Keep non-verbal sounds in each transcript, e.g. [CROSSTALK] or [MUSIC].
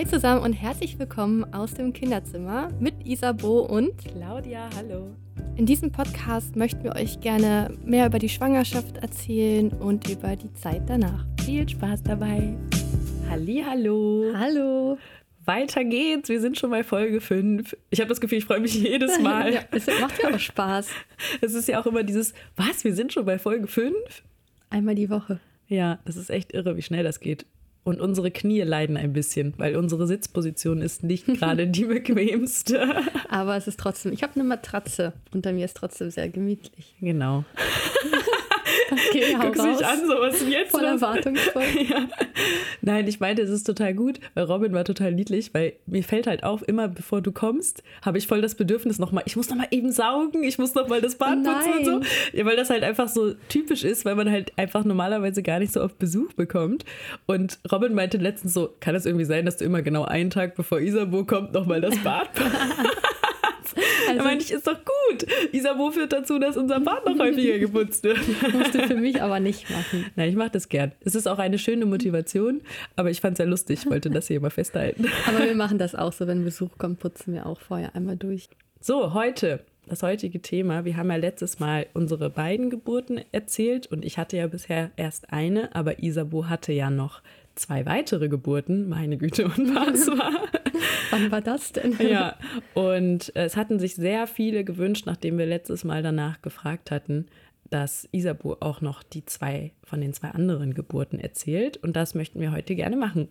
Hi zusammen und herzlich willkommen aus dem Kinderzimmer mit Isabo und Claudia, hallo. In diesem Podcast möchten wir euch gerne mehr über die Schwangerschaft erzählen und über die Zeit danach. Viel Spaß dabei. Halli, hallo. Hallo. Weiter geht's. Wir sind schon bei Folge 5. Ich habe das Gefühl, ich freue mich [LAUGHS] jedes [LAUGHS] Mal. ja, es macht ja auch Spaß. [LAUGHS] Es ist ja auch immer dieses, was, wir sind schon bei Folge 5? Einmal die Woche. Ja, das ist echt irre, wie schnell das geht. Und unsere Knie leiden ein bisschen, weil unsere Sitzposition ist nicht [LAUGHS] gerade die bequemste. Aber es ist trotzdem, ich habe eine Matratze. Unter mir ist trotzdem sehr gemütlich. Genau. [LAUGHS] Okay, hau Guckst raus. mich an, so was jetzt Voll erwartungsvoll. [LAUGHS] ja. Nein, ich meinte, es ist total gut, weil Robin war total niedlich, weil mir fällt halt auf, immer bevor du kommst, habe ich voll das Bedürfnis nochmal, ich muss nochmal eben saugen, ich muss nochmal das Bad putzen und so. Ja, weil das halt einfach so typisch ist, weil man halt einfach normalerweise gar nicht so oft Besuch bekommt. Und Robin meinte letztens so, kann es irgendwie sein, dass du immer genau einen Tag bevor Isabo kommt, nochmal das Bad [LAUGHS] putzt? Also meinte ich, ist doch gut. Isabo führt dazu, dass unser Bad noch häufiger [LAUGHS] geputzt wird. musst du für mich aber nicht machen. Nein, ich mache das gern. Es ist auch eine schöne Motivation, aber ich fand es sehr lustig. Ich wollte das hier mal festhalten. [LAUGHS] Aber wir machen das auch so, wenn Besuch kommt, putzen wir auch vorher einmal durch. So, heute, das heutige Thema. Wir haben ja letztes Mal unsere beiden Geburten erzählt und ich hatte ja bisher erst eine, aber Isabo hatte ja noch zwei weitere Geburten. Meine Güte, und was [LAUGHS] war? Wann war das denn? ja, und es hatten sich sehr viele gewünscht, nachdem wir letztes Mal danach gefragt hatten, dass Isabu auch noch die zwei von den zwei anderen Geburten erzählt. Und das möchten wir heute gerne machen.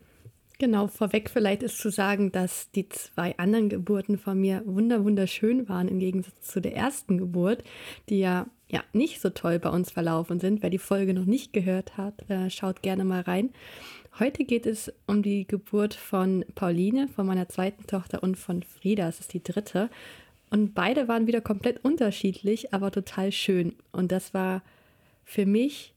Genau, vorweg vielleicht ist zu sagen, dass die zwei anderen Geburten von mir wunder wunderschön waren im Gegensatz zu der ersten Geburt, die ja, ja nicht so toll bei uns verlaufen sind. Wer die Folge noch nicht gehört hat, äh, schaut gerne mal rein. Heute geht es um die Geburt von Pauline, von meiner zweiten Tochter und von Frieda, das ist die dritte. Und beide waren wieder komplett unterschiedlich, aber total schön. Und das war für mich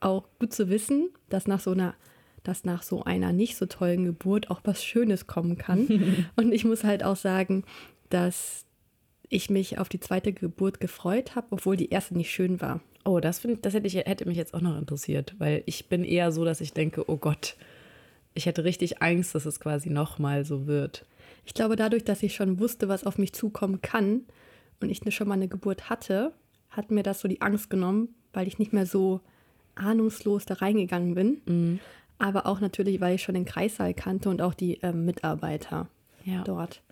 auch gut zu wissen, dass nach so einer, dass nach so einer nicht so tollen Geburt auch was Schönes kommen kann. [LAUGHS] Und ich muss halt auch sagen, dass ich mich auf die zweite Geburt gefreut habe, obwohl die erste nicht schön war. Oh, das, find, das hätte, ich, hätte mich jetzt auch noch interessiert, weil ich bin eher so, dass ich denke, oh Gott, ich hätte richtig Angst, dass es quasi nochmal so wird. Ich glaube, dadurch, dass ich schon wusste, was auf mich zukommen kann und ich schon mal eine Geburt hatte, hat mir das so die Angst genommen, weil ich nicht mehr so ahnungslos da reingegangen bin. Aber auch natürlich, weil ich schon den Kreissaal kannte und auch die ähm, Mitarbeiter Ja. dort,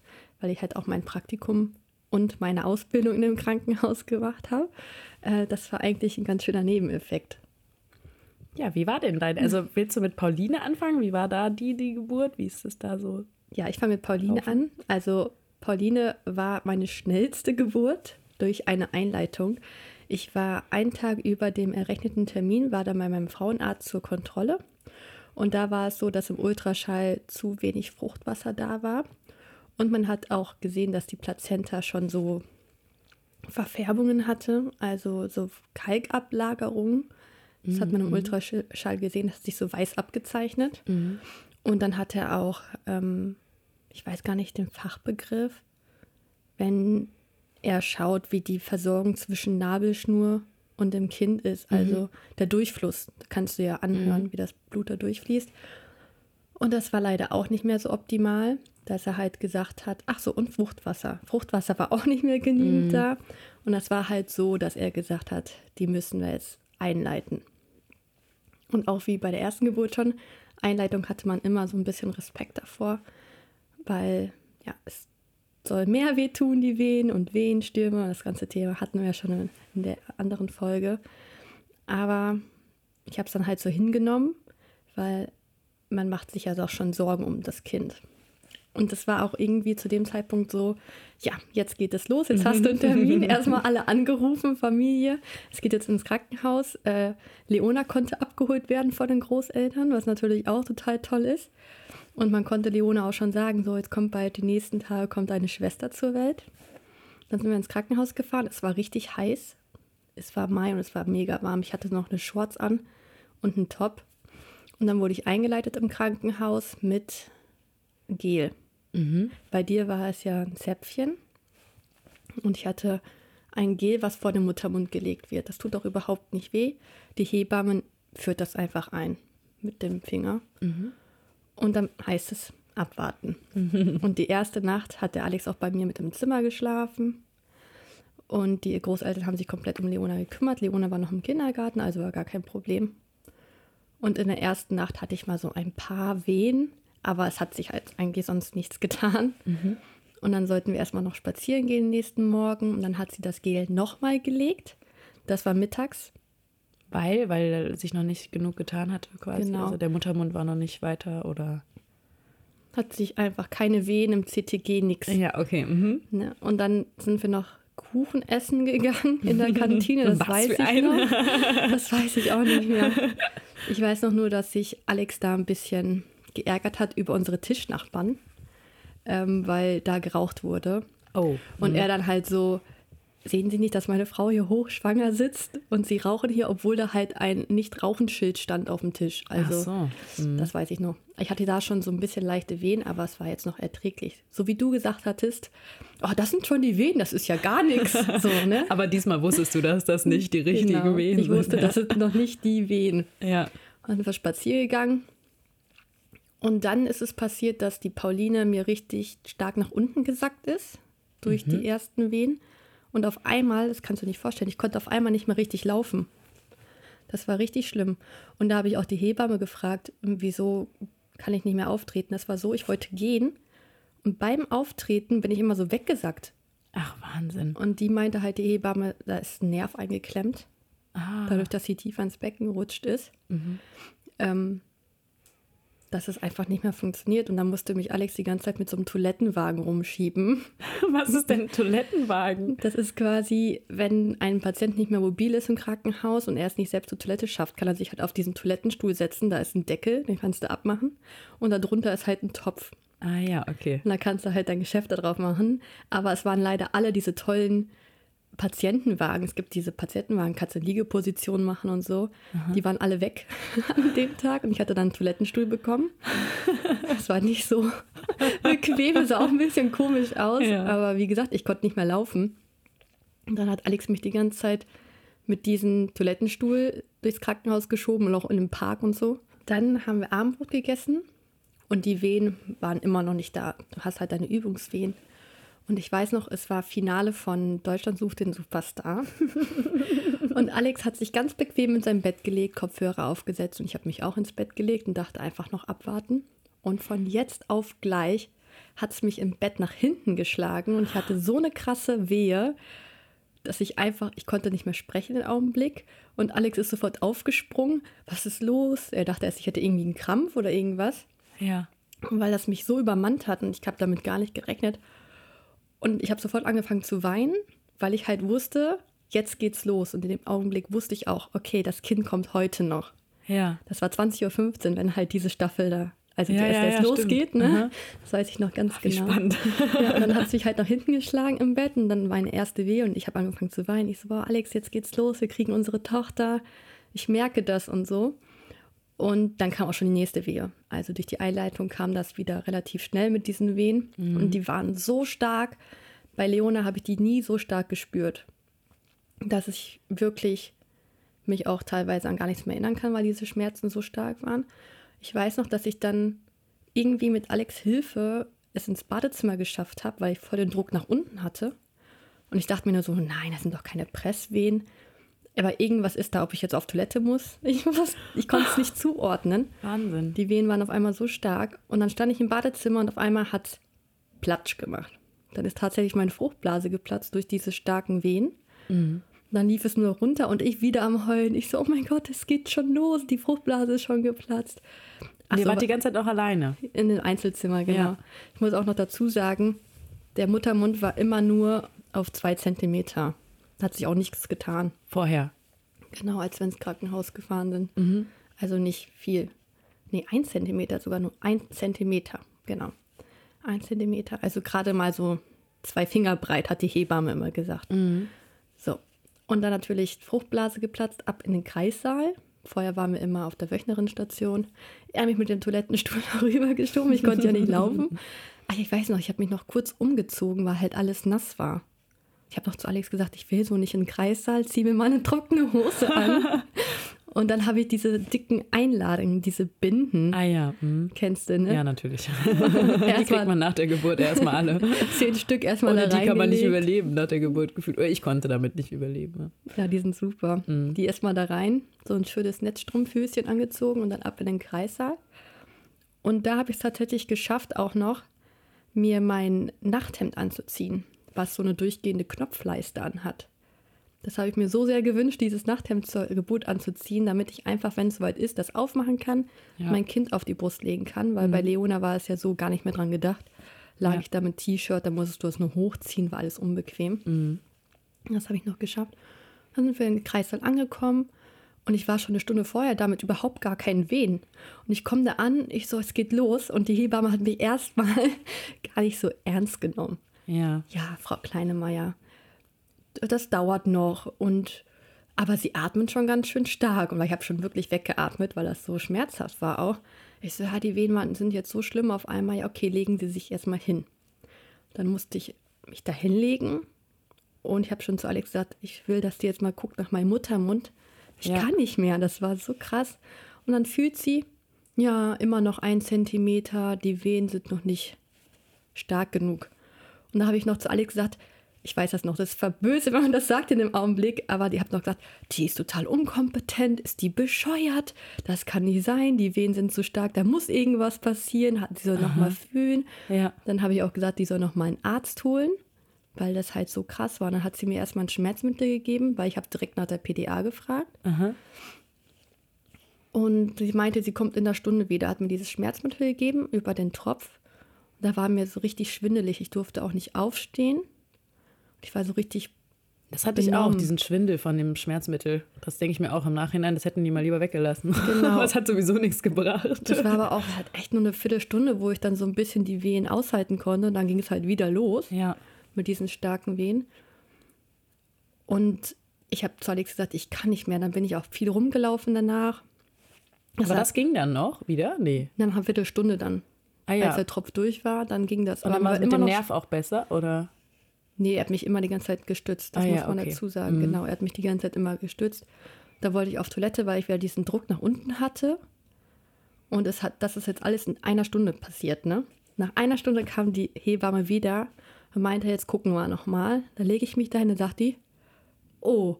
weil ich halt auch mein Praktikum und meine Ausbildung in dem Krankenhaus gemacht habe. Äh, das war eigentlich ein ganz schöner Nebeneffekt. Ja, wie war denn dein? Also willst du mit Pauline anfangen? Wie war da die, die Geburt? Wie ist es da so? Ja, ich fange mit Pauline an. Also Pauline war meine schnellste Geburt durch eine Einleitung. Ich war einen Tag über dem errechneten Termin, war dann bei meinem Frauenarzt zur Kontrolle. Und da war es so, dass im Ultraschall zu wenig Fruchtwasser da war. Und man hat auch gesehen, dass die Plazenta schon so Verfärbungen hatte, also so Kalkablagerungen. Das hat man im Ultraschall gesehen, das hat sich so weiß abgezeichnet. Und dann hat er auch, ähm, ich weiß gar nicht den Fachbegriff, wenn er schaut, wie die Versorgung zwischen Nabelschnur und dem Kind ist, also der Durchfluss, kannst du ja anhören, wie das Blut da durchfließt. Und das war leider auch nicht mehr so optimal, dass er halt gesagt hat, ach so, und Fruchtwasser. Fruchtwasser war auch nicht mehr genügend da. Und das war halt so, dass er gesagt hat, die müssen wir jetzt einleiten. Und auch wie bei der ersten Geburt schon, Einleitung hatte man immer so ein bisschen Respekt davor, weil ja, es soll mehr wehtun, die Wehen und Wehenstürme. Das ganze Thema hatten wir ja schon in, in der anderen Folge. Aber ich habe es dann halt so hingenommen, weil man macht sich ja doch schon Sorgen um das Kind. Und das war auch irgendwie zu dem Zeitpunkt so, ja, jetzt geht es los, jetzt hast du einen Termin. [LAUGHS] Erstmal alle angerufen, Familie. Es geht jetzt ins Krankenhaus. Äh, Leona konnte abgeholt werden von den Großeltern, was natürlich auch total toll ist. Und man konnte Leona auch schon sagen, so, jetzt kommt bald die nächsten Tage, kommt deine Schwester zur Welt. Dann sind wir ins Krankenhaus gefahren. Es war richtig heiß. Es war Mai und es war mega warm. Ich hatte noch eine Shorts an und einen Top. Und dann wurde ich eingeleitet im Krankenhaus mit Gel. Bei dir war es ja ein Zäpfchen und ich hatte ein Gel, was vor den Muttermund gelegt wird. Das tut auch überhaupt nicht weh. Die Hebammen führt das einfach ein mit dem Finger. Und dann heißt es, abwarten. [LAUGHS] Und die erste Nacht hat der Alex auch bei mir mit im Zimmer geschlafen. Und die Großeltern haben sich komplett um Leona gekümmert. Leona war noch im Kindergarten, also war gar kein Problem. Und in der ersten Nacht hatte ich mal so ein paar Wehen, aber es hat sich halt eigentlich sonst nichts getan. Mhm. Und dann sollten wir erstmal noch spazieren gehen den nächsten Morgen. Und dann hat sie das Gel nochmal gelegt. Das war mittags. Weil, weil sich noch nicht genug getan hatte quasi. Genau. Also der Muttermund war noch nicht weiter oder. Hat sich einfach keine Wehen im CTG, nix. Ja, okay. Mhm. Ne? Und dann sind wir noch Kuchen essen gegangen in der Kantine. Das [LAUGHS] Was weiß ich ein? noch. Das weiß ich auch nicht mehr. Ich weiß noch nur, dass sich Alex da ein bisschen geärgert hat über unsere Tischnachbarn, ähm, weil da geraucht wurde. Oh. Und er dann halt so, sehen Sie nicht, dass meine Frau hier hochschwanger sitzt und sie rauchen hier, obwohl da halt ein Nicht-Rauchen-Schild stand auf dem Tisch. Also so. Mhm. das weiß ich noch. Ich hatte da schon so ein bisschen leichte Wehen, aber es war jetzt noch erträglich. So wie du gesagt hattest, oh, das sind schon die Wehen, das ist ja gar nichts. [LAUGHS] So, ne? Aber diesmal wusstest du, dass das nicht die richtigen Genau. Wehen Ich sind. wusste, das sind noch nicht die Wehen. Ja. Dann sind wir spazieren gegangen. Und dann ist es passiert, dass die Pauline mir richtig stark nach unten gesackt ist durch die ersten Wehen. Und auf einmal, das kannst du nicht vorstellen, ich konnte auf einmal nicht mehr richtig laufen. Das war richtig schlimm. Und da habe ich auch die Hebamme gefragt, wieso kann ich nicht mehr auftreten. Das war so, ich wollte gehen. Und beim Auftreten bin ich immer so weggesackt. Ach, Wahnsinn. Und die meinte halt, die Hebamme, da ist ein Nerv eingeklemmt Ah. dadurch, dass sie tiefer ins Becken gerutscht ist, ähm, dass es einfach nicht mehr funktioniert. Und dann musste mich Alex die ganze Zeit mit so einem Toilettenwagen rumschieben. [LAUGHS] Was ist denn ein Toilettenwagen? Das ist quasi, wenn ein Patient nicht mehr mobil ist im Krankenhaus und er es nicht selbst zur Toilette schafft, kann er sich halt auf diesen Toilettenstuhl setzen. Da ist ein Deckel, den kannst du abmachen. Und darunter ist halt ein Topf. Ah ja, okay. Und da kannst du halt dein Geschäft da drauf machen. Aber es waren leider alle diese tollen Patientenwagen. Es gibt diese Patientenwagen, kannst du Liegeposition machen und so. Die waren alle weg [LAUGHS] an dem Tag und ich hatte dann einen Toilettenstuhl bekommen. Das war nicht so [LAUGHS] bequem, es sah auch ein bisschen komisch aus. Ja. Aber wie gesagt, ich konnte nicht mehr laufen. Und dann hat Alex mich die ganze Zeit mit diesem Toilettenstuhl durchs Krankenhaus geschoben und auch in den Park und so. Dann haben wir Abendbrot gegessen und die Wehen waren immer noch nicht da. Du hast halt deine Übungswehen. Und ich weiß noch, es war Finale von Deutschland sucht den Superstar. [LAUGHS] und Alex hat sich ganz bequem in sein Bett gelegt, Kopfhörer aufgesetzt und ich habe mich auch ins Bett gelegt und dachte einfach noch abwarten. Und von jetzt auf gleich hat es mich im Bett nach hinten geschlagen und ich hatte so eine krasse Wehe, dass ich einfach, ich konnte nicht mehr sprechen im Augenblick. Und Alex ist sofort aufgesprungen. Was ist los? Er dachte erst, ich hätte irgendwie einen Krampf oder irgendwas Ja. weil das mich so übermannt hat und ich habe damit gar nicht gerechnet. Und ich habe sofort angefangen zu weinen, weil ich halt wusste, jetzt geht's los. Und in dem Augenblick wusste ich auch, okay, das Kind kommt heute noch. Ja. Das war 20.15 Uhr, wenn halt diese Staffel da, also Ja, erst, ja, ja, losgeht, stimmt. ne? Aha. Das weiß ich noch ganz Wie genau. spannend. Ja, und dann hat es mich halt nach hinten geschlagen im Bett und dann meine erste Wehe und ich habe angefangen zu weinen. Ich so, boah, Alex, jetzt geht's los, wir kriegen unsere Tochter. Ich merke das und so. Und dann kam auch schon die nächste Wehe. Also durch die Einleitung kam das wieder relativ schnell mit diesen Wehen. Und die waren so stark. Bei Leona habe ich die nie so stark gespürt, dass ich wirklich mich auch teilweise an gar nichts mehr erinnern kann, weil diese Schmerzen so stark waren. Ich weiß noch, dass ich dann irgendwie mit Alex Hilfe es ins Badezimmer geschafft habe, weil ich voll den Druck nach unten hatte. Und ich dachte mir nur so, nein, das sind doch keine Presswehen. Aber irgendwas ist da, ob ich jetzt auf Toilette muss. [LAUGHS] Ich, muss- ich konnte es nicht zuordnen. Wahnsinn. Die Wehen waren auf einmal so stark. Und dann stand ich im Badezimmer und auf einmal hat Platsch gemacht. Dann ist tatsächlich meine Fruchtblase geplatzt durch diese starken Wehen. Dann lief es nur runter und ich wieder am Heulen. Ich so, oh mein Gott, es geht schon los. Die Fruchtblase ist schon geplatzt. Ach Ihr so, wart die ganze Zeit auch alleine. in den Einzelzimmer, genau. Ja. Ich muss auch noch dazu sagen, der Muttermund war immer nur auf zwei Zentimeter. Hat sich auch nichts getan. Vorher. Genau, als wir ins Krankenhaus gefahren sind. Mhm. Also nicht viel. Nee, ein Zentimeter, sogar nur ein Zentimeter. Genau. Ein Zentimeter. Also gerade mal so zwei Finger breit, hat die Hebamme immer gesagt. Mhm. So. Und dann natürlich Fruchtblase geplatzt, ab in den Kreissaal. Vorher waren wir immer auf der Wöchnerinnenstation. Er hat mich mit dem Toilettenstuhl [LAUGHS] rübergeschoben. Ich konnte ja nicht laufen. Ach, [LAUGHS] ich weiß noch, ich habe mich noch kurz umgezogen, weil halt alles nass war. Ich habe noch zu Alex gesagt, ich will so nicht in den Kreissaal, zieh mir mal eine trockene Hose an. [LAUGHS] Und dann habe ich diese dicken Einladungen, diese Binden. Ah ja. Mhm. Kennst du, ne? Ja, natürlich. [LAUGHS] die kriegt man nach der Geburt erstmal alle. [LAUGHS] Zehn Stück erstmal Ohne da die kann man nicht überleben nach der Geburt gefühlt. Oder ich konnte damit nicht überleben. Ja, die sind super. Mhm. Die erstmal da rein, so ein schönes Netzstrumpfhöschen angezogen und dann ab in den Kreissaal. Und da habe ich es tatsächlich geschafft, auch noch mir mein Nachthemd anzuziehen, was so eine durchgehende Knopfleiste anhat. Das habe ich mir so sehr gewünscht, dieses Nachthemd zur Geburt anzuziehen, damit ich einfach, wenn es soweit ist, das aufmachen kann, Ja. mein Kind auf die Brust legen kann, weil bei Leona war es ja so gar nicht mehr dran gedacht. Lag Ja. ich da mit T-Shirt, da musstest du es nur hochziehen, war alles unbequem. Das habe ich noch geschafft. Dann sind wir in den Kreissaal angekommen und ich war schon eine Stunde vorher damit überhaupt gar keinen Wehen. Und ich komme da an, ich so, es geht los und die Hebamme hat mich erstmal [LAUGHS] gar nicht so ernst genommen. Ja. Ja, Frau Kleinemeier, das dauert noch und aber sie atmen schon ganz schön stark und ich habe schon wirklich weggeatmet, weil das so schmerzhaft war auch. Ich so, ja, die Wehen sind jetzt so schlimm auf einmal. Ja, okay, legen Sie sich erstmal hin. Dann musste ich mich da hinlegen und ich habe schon zu Alex gesagt, ich will, dass die jetzt mal guckt nach meinem Muttermund. Ich Ja. kann nicht mehr, das war so krass. Und dann fühlt sie, ja, immer noch ein Zentimeter, die Wehen sind noch nicht stark genug. Und da habe ich noch zu Alex gesagt, ich weiß das noch, das ist verböse, wenn man das sagt in dem Augenblick, aber die hat noch gesagt, die ist total unkompetent, ist die bescheuert, das kann nicht sein, die Wehen sind zu stark, da muss irgendwas passieren, hat- sie soll noch mal fühlen. Ja. Dann habe ich auch gesagt, die soll noch mal einen Arzt holen, weil das halt so krass war. Und dann hat sie mir erstmal ein Schmerzmittel gegeben, weil ich habe direkt nach der PDA gefragt. Aha. Und sie meinte, sie kommt in der Stunde wieder, hat mir dieses Schmerzmittel gegeben über den Tropf. Da war mir so richtig schwindelig. Ich durfte auch nicht aufstehen. Ich war so richtig, Das hatte ich auch, Benommen. diesen Schwindel von dem Schmerzmittel. Das denke ich mir auch im Nachhinein, das hätten die mal lieber weggelassen. Genau. [LAUGHS] Aber es hat sowieso nichts gebracht. das war aber auch halt echt nur eine Viertelstunde, wo ich dann so ein bisschen die Wehen aushalten konnte. Und dann ging es halt wieder los Ja. mit diesen starken Wehen. Und ich habe zu Alex gesagt, ich kann nicht mehr. Dann bin ich auch viel rumgelaufen danach. Aber hat- das ging dann noch wieder? Nee. Nach einer Viertelstunde dann. Ah ja. Als der Tropf durch war, dann ging das. Und dann war es mit dem Nerv auch besser, oder? Nee, er hat mich immer die ganze Zeit gestützt. Das Ah, muss man okay. dazu sagen. Genau, er hat mich die ganze Zeit immer gestützt. Da wollte ich auf Toilette, weil ich wieder diesen Druck nach unten hatte. Und es hat, das ist jetzt alles in einer Stunde passiert, ne? Nach einer Stunde kam die Hebamme wieder und meinte, jetzt gucken wir nochmal. Da lege ich mich dahin und sagt die, oh.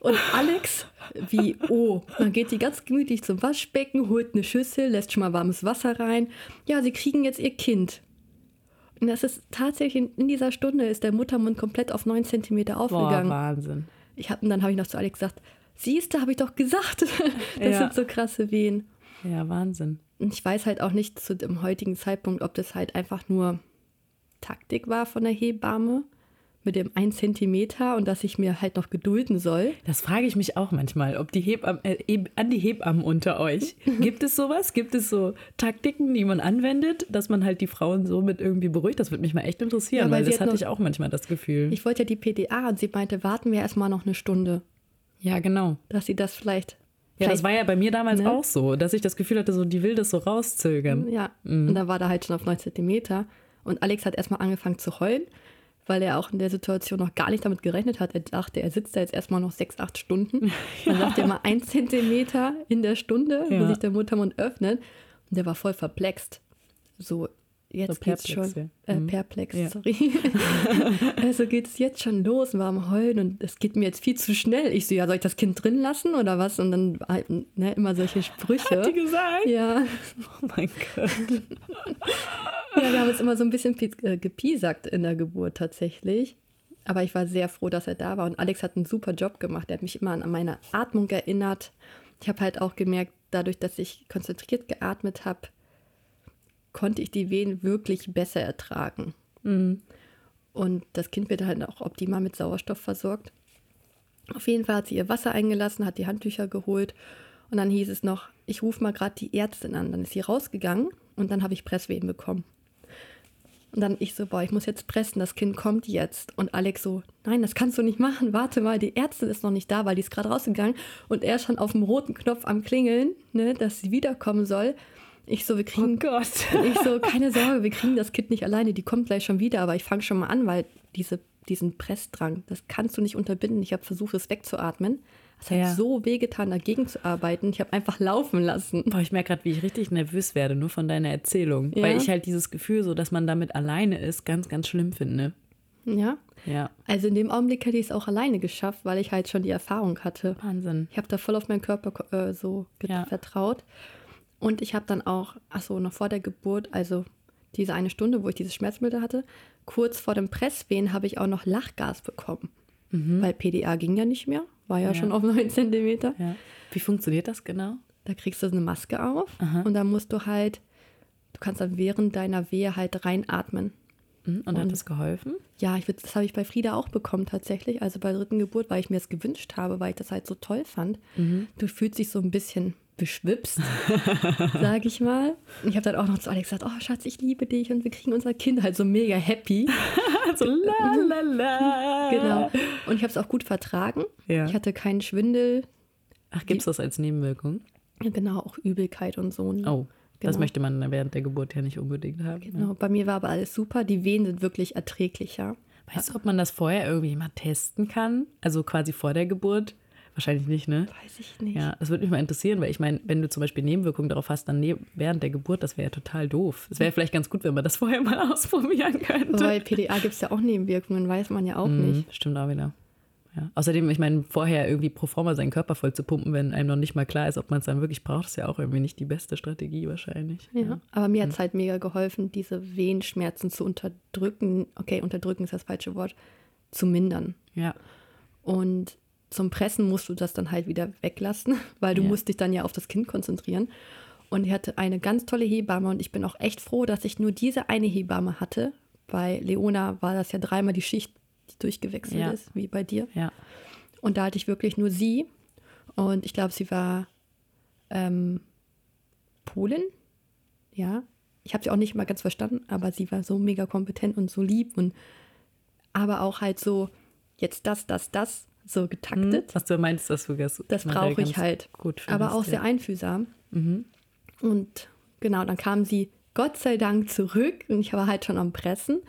Und Alex, wie, oh. Dann geht die ganz gemütlich zum Waschbecken, holt eine Schüssel, lässt schon mal warmes Wasser rein. Ja, sie kriegen jetzt ihr Kind. Und das ist tatsächlich, in- dieser Stunde ist der Muttermund komplett auf 9 cm Boah, aufgegangen. Wahnsinn. Ich hab, und dann habe ich noch zu Alex gesagt, siehst du, habe ich doch gesagt. [LAUGHS] Das Ja. sind so krasse Wehen. Ja, Wahnsinn. Und ich weiß halt auch nicht zu dem heutigen Zeitpunkt, ob das halt einfach nur Taktik war von der Hebamme mit dem 1 Zentimeter und dass ich mir halt noch gedulden soll. Das frage ich mich auch manchmal, ob die Hebammen, äh, eben- an die Hebammen unter euch. [LAUGHS] Gibt es sowas? Gibt es so Taktiken, die man anwendet, dass man halt die Frauen so mit irgendwie beruhigt? Das würde mich mal echt interessieren, Ja, weil weil das hat hatte noch- ich auch manchmal das Gefühl. Ich wollte ja die PDA und sie meinte, warten wir erstmal noch eine Stunde, ja, genau. dass sie das vielleicht. Ja, das war ja bei mir damals Ne? auch so, dass ich das Gefühl hatte, so die will das so rauszögern. Ja, und da war der halt schon auf 9 Zentimeter. Und Alex hat erstmal angefangen zu heulen, weil er auch in der Situation noch gar nicht damit gerechnet hat. Er dachte, er sitzt da jetzt erstmal noch sechs, acht Stunden. [LAUGHS] Dann sagt er mal ein Zentimeter in der Stunde, wo Ja. sich der Muttermund öffnet. Und der war voll verplext. So, jetzt So geht's perplex, schon. ja. Äh, Mhm. perplex, Ja. sorry. [LAUGHS] also geht's jetzt schon los, war am Heulen und es geht mir jetzt viel zu schnell. Ich so, ja, soll ich das Kind drin lassen oder was? Und dann halt, ne, immer solche Sprüche. Hat die gesagt? ja. Oh mein Gott. [LAUGHS] Ja, wir haben uns immer so ein bisschen äh, gepiesackt in der Geburt tatsächlich. Aber ich war sehr froh, dass er da war. Und Alex hat einen super Job gemacht. Er hat mich immer an meine Atmung erinnert. Ich habe halt auch gemerkt, dadurch, dass ich konzentriert geatmet habe, konnte ich die Wehen wirklich besser ertragen. Und das Kind wird halt auch optimal mit Sauerstoff versorgt. Auf jeden Fall hat sie ihr Wasser eingelassen, hat die Handtücher geholt und dann hieß es noch, ich rufe mal gerade die Ärztin an. Dann ist sie rausgegangen und dann habe ich Presswehen bekommen. Und dann ich so, boah, ich muss jetzt pressen, das Kind kommt jetzt. Und Alex so, nein, das kannst du nicht machen, warte mal, die Ärztin ist noch nicht da, weil die ist gerade rausgegangen und er ist schon auf dem roten Knopf am Klingeln, ne, dass sie wiederkommen soll. Ich so, wir Oh kriegen Gott. ich so, [LAUGHS] keine Sorge, wir kriegen das Kind nicht alleine, die kommt gleich schon wieder, aber ich fange schon mal an, weil diese, diesen Pressdrang, das kannst du nicht unterbinden. Ich habe versucht, es wegzuatmen, Es hat Ja. so wehgetan, dagegen zu arbeiten. Ich habe einfach laufen lassen. Boah, ich merke gerade, wie ich richtig nervös werde, nur von deiner Erzählung. Ja. Weil ich halt dieses Gefühl, so dass man damit alleine ist, ganz, ganz schlimm finde. Ja. Ja, Also in dem Augenblick hätte ich es auch alleine geschafft, weil ich halt schon die Erfahrung hatte. Wahnsinn. Ich habe da voll auf meinen Körper äh, so Ja. vertraut. Und ich habe dann auch, ach so, noch vor der Geburt, also diese eine Stunde, wo ich dieses Schmerzmittel hatte, kurz vor dem Presswehen habe ich auch noch Lachgas bekommen. Weil PDA ging ja nicht mehr, war ja, Mhm. Ja. schon auf 9 Zentimeter. Ja. Wie funktioniert das genau? Da kriegst du so eine Maske auf und dann musst du halt, du kannst dann während deiner Wehe halt reinatmen. Hm, Und hat das geholfen? Ja, ich das habe ich bei Frieda auch bekommen tatsächlich. Also bei der dritten Geburt, weil ich mir das gewünscht habe, weil ich das halt so toll fand. Du fühlst dich so ein bisschen beschwipst, [LAUGHS] sag ich mal. Und ich habe dann auch noch zu Alex gesagt, oh Schatz, ich liebe dich und wir kriegen unser Kind halt so mega happy. [LAUGHS] So la la la. Genau. Und ich habe es auch gut vertragen. Ja. Ich hatte keinen Schwindel. Ach, gibt es das als Nebenwirkung? Ja, Genau, auch Übelkeit und so. Oh, das Genau. möchte man während der Geburt ja nicht unbedingt haben. ne? Genau, bei mir war aber alles super. Die Wehen sind wirklich erträglicher. Weißt du, ob man das vorher irgendwie mal testen kann? Also quasi vor der Geburt? Wahrscheinlich nicht, ne? Weiß ich nicht. Ja, das würde mich mal interessieren, weil ich meine, wenn du zum Beispiel Nebenwirkungen darauf hast, dann ne während der Geburt, das wäre ja total doof. Es wäre vielleicht ganz gut, wenn man das [LAUGHS] vorher mal ausprobieren könnte. Bei PDA gibt es ja auch Nebenwirkungen, weiß man ja auch nicht. Mhm, Stimmt auch wieder. Ja. Außerdem, ich meine, vorher irgendwie pro forma seinen Körper voll zu pumpen, wenn einem noch nicht mal klar ist, ob man es dann wirklich braucht, ist ja auch irgendwie nicht die beste Strategie wahrscheinlich. Ja. Aber mir hat es halt mega geholfen, diese Wehenschmerzen zu unterdrücken. Okay, unterdrücken ist das falsche Wort. Zu mindern. Ja. Und zum Pressen musst du das dann halt wieder weglassen, [LAUGHS] weil du Ja. musst dich dann ja auf das Kind konzentrieren. Und ich hatte eine ganz tolle Hebamme und ich bin auch echt froh, dass ich nur diese eine Hebamme hatte. Bei Leona war das ja dreimal die Schicht, die durchgewechselt Ja. ist, wie bei dir. Ja. Und da hatte ich wirklich nur sie. Und ich glaube, sie war ähm, Polin. Ja. Ich habe sie auch nicht mal ganz verstanden, aber sie war so mega kompetent und so lieb und aber auch halt so, jetzt das, das, das, so getaktet. Was du meinst, dass du das Das brauche ich halt. Gut aber auch ja. sehr einfühlsam. Mhm. Und genau, dann kam sie Gott sei Dank zurück und ich war halt schon am Pressen. Und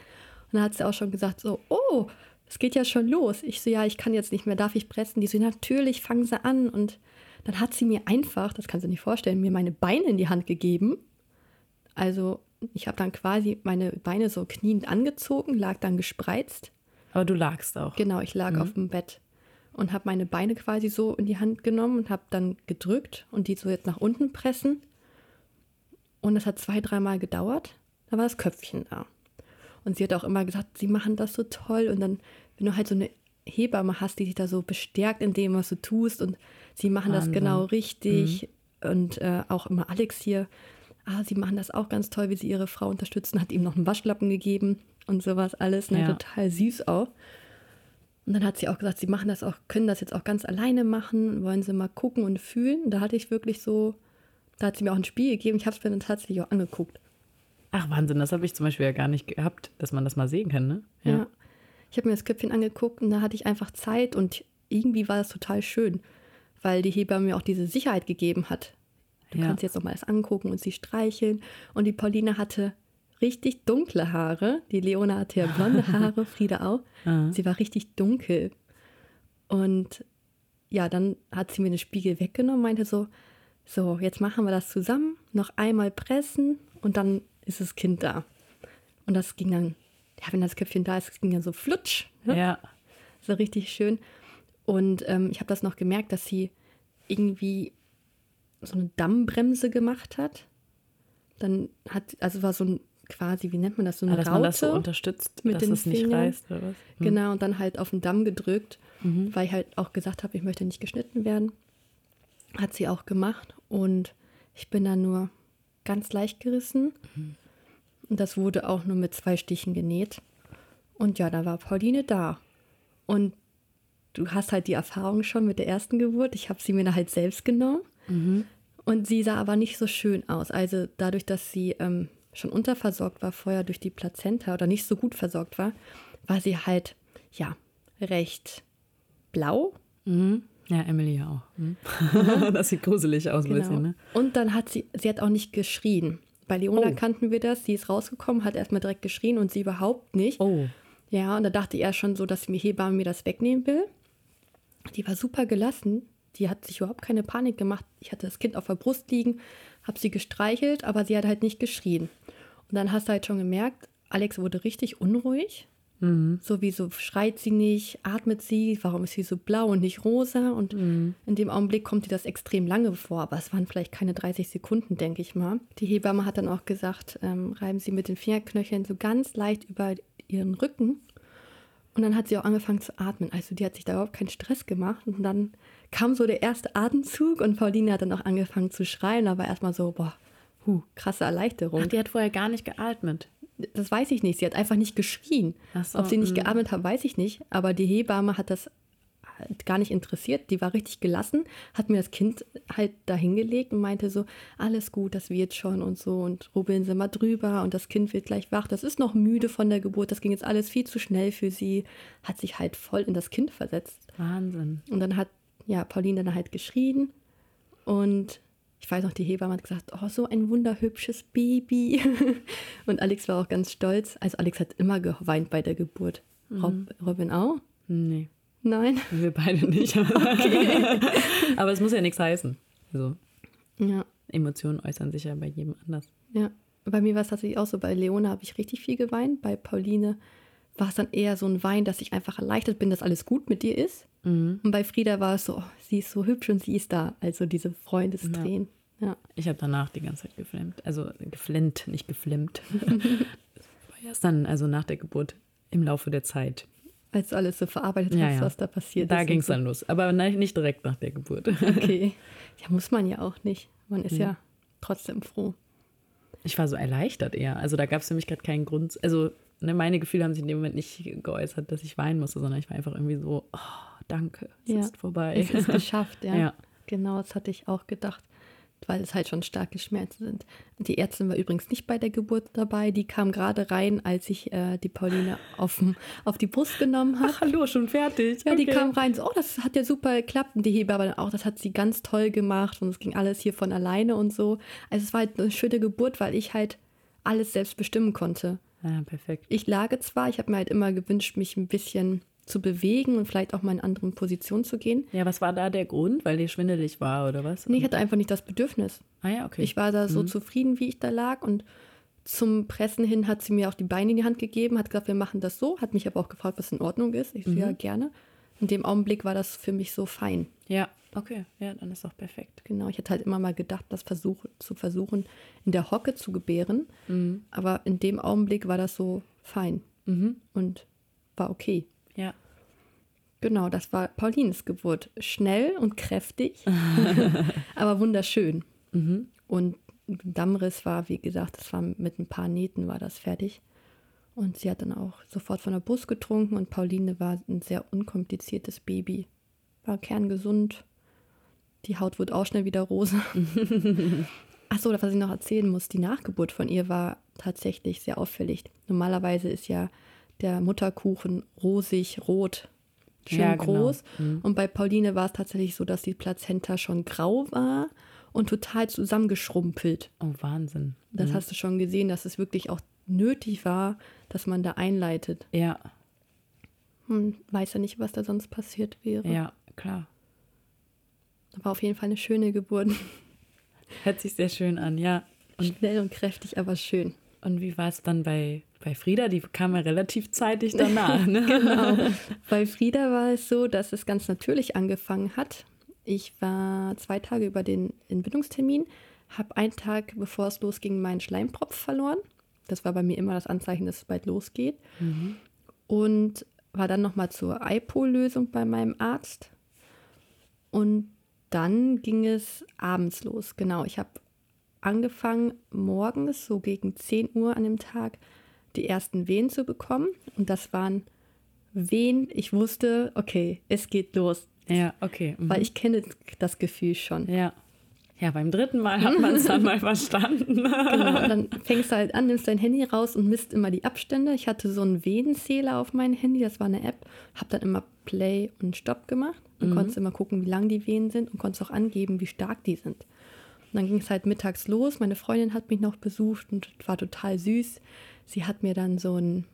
dann hat sie auch schon gesagt, so, oh, es geht ja schon los. Ich so, ja, ich kann jetzt nicht mehr, darf ich pressen? Die so, natürlich, fangen sie an. Und dann hat sie mir einfach, das kannst du nicht vorstellen, mir meine Beine in die Hand gegeben. Also ich habe dann quasi meine Beine so kniend angezogen, lag dann gespreizt. Aber du lagst auch. Genau, ich lag auf dem Bett und habe meine Beine quasi so in die Hand genommen und habe dann gedrückt und die so jetzt nach unten pressen. Und das hat zwei, dreimal gedauert. Da war das Köpfchen da. Und sie hat auch immer gesagt, sie machen das so toll. Und dann, wenn du halt so eine Hebamme hast, die dich da so bestärkt in dem, was du tust und sie machen das Wahnsinn. genau richtig. Und äh, auch immer Alex hier, ah, sie machen das auch ganz toll, wie sie ihre Frau unterstützen, hat ihm noch einen Waschlappen gegeben und sowas alles. Ne? Ja. Total süß auch. Und dann hat sie auch gesagt, sie machen das auch, können das jetzt auch ganz alleine machen, wollen sie mal gucken und fühlen. Da hatte ich wirklich so, da hat sie mir auch ein Spiel gegeben, ich habe es mir dann tatsächlich auch angeguckt. Ach, Wahnsinn, das habe ich zum Beispiel ja gar nicht gehabt, dass man das mal sehen kann, ne? Ja. Ich habe mir das Köpfchen angeguckt und da hatte ich einfach Zeit und irgendwie war das total schön, weil die Hebamme mir auch diese Sicherheit gegeben hat. Du Ja. kannst jetzt noch mal das angucken und sie streicheln. Und die Pauline hatte richtig dunkle Haare. Die Leona hatte ja blonde [LAUGHS] Haare, Frieda auch. Ah. Sie war richtig dunkel. Und ja, dann hat sie mir den Spiegel weggenommen, meinte so, so, jetzt machen wir das zusammen, noch einmal pressen und dann ist das Kind da. Und das ging dann, ja, wenn das Köpfchen da ist, ging dann so flutsch. Ne? Ja. So richtig schön. Und ähm, ich habe das noch gemerkt, dass sie irgendwie so eine Dammbremse gemacht hat. Dann hat, also war so ein quasi, wie nennt man das, so eine Ah, dass Raute. man das so unterstützt, mit dass den es nicht Fingern. reißt oder was? Hm. Genau, und dann halt auf den Damm gedrückt, Mhm. weil ich halt auch gesagt habe, ich möchte nicht geschnitten werden. Hat sie auch gemacht und ich bin dann nur ganz leicht gerissen. Mhm. Und das wurde auch nur mit zwei Stichen genäht. Und ja, da war Pauline da. Und du hast halt die Erfahrung schon mit der ersten Geburt. Ich habe sie mir da halt selbst genommen. Mhm. Und sie sah aber nicht so schön aus. Also dadurch, dass sie ähm, schon unterversorgt war vorher durch die Plazenta oder nicht so gut versorgt war, war sie halt, ja, recht blau. Mhm. Ja, Emily ja auch. Mhm. [LAUGHS] das sieht gruselig aus ein Genau. bisschen, ne? Und dann hat sie, sie hat auch nicht geschrien. Bei Leona Oh. kannten wir das. Sie ist rausgekommen, hat erstmal direkt geschrien und sie überhaupt nicht. Oh. Ja, und da dachte er schon so, dass die Hebamme mir das wegnehmen will. Die war super gelassen. die hat sich überhaupt keine Panik gemacht. Ich hatte das Kind auf der Brust liegen, habe sie gestreichelt, aber sie hat halt nicht geschrien. Und dann hast du halt schon gemerkt, Alex wurde richtig unruhig. Mhm. So wie so schreit sie nicht, atmet sie, warum ist sie so blau und nicht rosa? Und mhm. in dem Augenblick kommt ihr das extrem lange vor, aber es waren vielleicht keine 30 Sekunden, denke ich mal. Die Hebamme hat dann auch gesagt, ähm, reiben Sie mit den Fingerknöcheln so ganz leicht über ihren Rücken. Und dann hat sie auch angefangen zu atmen. Also die hat sich da überhaupt keinen Stress gemacht. Und dann kam so der erste Atemzug und Pauline hat dann auch angefangen zu schreien, aber erstmal so, boah, huh, krasse Erleichterung. Ach, die hat vorher gar nicht geatmet das weiß ich nicht. Sie hat einfach nicht geschrien. So, Ob sie nicht mh. geatmet hat, weiß ich nicht. Aber die Hebamme hat das halt gar nicht interessiert. Die war richtig gelassen, hat mir das Kind halt dahingelegt und meinte so, alles gut, das wird schon und so und rubbeln Sie mal drüber und das Kind wird gleich wach. Das ist noch müde von der Geburt, das ging jetzt alles viel zu schnell für sie. Hat sich halt voll in das Kind versetzt. Wahnsinn. Und dann hat ja Pauline dann halt geschrien und ich weiß noch, die Hebamme hat gesagt, oh, so ein wunderhübsches Baby. [LAUGHS] Und Alex war auch ganz stolz. Also Alex hat immer geweint bei der Geburt. Mhm. Rob, Robin auch? Nee. Nein? Wir beide nicht. [LAUGHS] Okay. [LAUGHS] Aber es muss ja nichts heißen. Also, ja. Emotionen äußern sich ja bei jedem anders. Ja, bei mir war es tatsächlich auch so. Bei Leona habe ich richtig viel geweint. Bei Pauline war es dann eher so ein Wein, dass ich einfach erleichtert bin, dass alles gut mit dir ist. Mhm. Und bei Frieda war es so, oh, sie ist so hübsch und sie ist da. Also diese Freundestränen. Ja. ja. Ich habe danach die ganze Zeit geflammt. Also geflennt, nicht geflimmt. [LAUGHS] war erst dann, also nach der Geburt, im Laufe der Zeit. Als du alles so verarbeitet ja, hast, ja. was da passiert da ist. Da ging es so. dann los. Aber nicht direkt nach der Geburt. Okay. [LAUGHS] Ja, muss man ja auch nicht. Man ist mhm. ja trotzdem froh. Ich war so erleichtert eher. Also da gab es für mich gerade keinen Grund. Also ne, meine Gefühle haben sich in dem Moment nicht geäußert, dass ich weinen musste, sondern ich war einfach irgendwie so, oh, danke, es ja, ist vorbei. Es ist [LAUGHS] geschafft, ja. ja. Genau, das hatte ich auch gedacht, weil es halt schon starke Schmerzen sind. Die Ärztin war übrigens nicht bei der Geburt dabei, die kam gerade rein, als ich äh, die Pauline auf, auf die Brust genommen habe. Ach, hallo, schon fertig. Ja, okay. die kam rein, so, oh, das hat ja super geklappt. Und die Hebamme auch, das hat sie ganz toll gemacht und es ging alles hier von alleine und so. Also es war halt eine schöne Geburt, weil ich halt alles selbst bestimmen konnte. Ja, perfekt. Ich lage zwar, ich habe mir halt immer gewünscht, mich ein bisschen zu bewegen und vielleicht auch mal in anderen Positionen zu gehen. Ja, was war da der Grund? Weil die schwindelig war oder was? Nee, ich hatte einfach nicht das Bedürfnis. Ah ja, okay. Ich war da so mhm. zufrieden, wie ich da lag und zum Pressen hin hat sie mir auch die Beine in die Hand gegeben, hat gesagt, wir machen das so, hat mich aber auch gefragt, was in Ordnung ist. Ich so, mhm. ja, gerne. In dem Augenblick war das für mich so fein. Ja, okay, ja, dann ist doch perfekt. Genau, ich hatte halt immer mal gedacht, das versuch, zu versuchen, in der Hocke zu gebären. Mhm. Aber in dem Augenblick war das so fein mhm. und war okay. Ja. Genau, das war Paulines Geburt. Schnell und kräftig, [LAUGHS] aber wunderschön. Mhm. Und Dammriss war, wie gesagt, das war mit ein paar Nähten war das fertig. Und sie hat dann auch sofort von der Bus getrunken und Pauline war ein sehr unkompliziertes Baby. War kerngesund. Die Haut wurde auch schnell wieder rosa. [LAUGHS] Achso, was ich noch erzählen muss, die Nachgeburt von ihr war tatsächlich sehr auffällig. Normalerweise ist ja der Mutterkuchen rosig, rot, schön ja, genau. groß. Mhm. Und bei Pauline war es tatsächlich so, dass die Plazenta schon grau war und total zusammengeschrumpelt. Oh, Wahnsinn. Das mhm. hast du schon gesehen, dass es wirklich auch nötig war, dass man da einleitet. Ja. Man weiß ja nicht, was da sonst passiert wäre. Ja, klar. War auf jeden Fall eine schöne Geburt. [LAUGHS] Hört sich sehr schön an, ja. Und Schnell und kräftig, aber schön. Und wie war es dann bei, bei Frieda? Die kam ja relativ zeitig danach. [LAUGHS] Ne? genau. [LAUGHS] Bei Frieda war es so, dass es ganz natürlich angefangen hat. Ich war zwei Tage über den Entbindungstermin, habe einen Tag, bevor es losging, meinen Schleimpropf verloren. Das war bei mir immer das Anzeichen, dass es bald losgeht. Mhm. Und war dann nochmal zur IPO-Lösung bei meinem Arzt. Und dann ging es abends los. Genau, ich habe angefangen, morgens so gegen 10 Uhr an dem Tag die ersten Wehen zu bekommen. Und das waren Wehen, ich wusste, okay, es geht los. Ja, okay. Mhm. Weil ich kenne das Gefühl schon. Ja. Ja, beim dritten Mal hat man es dann mal verstanden. [LAUGHS] genau, [LAUGHS] dann fängst du halt an, nimmst dein Handy raus und misst immer die Abstände. Ich hatte so einen Venenzähler auf meinem Handy, das war eine App, habe dann immer Play und Stop gemacht und mhm. konntest immer gucken, wie lang die Venen sind und konntest auch angeben, wie stark die sind. Und dann ging es halt mittags los. Meine Freundin hat mich noch besucht und war total süß. Sie hat mir dann so ein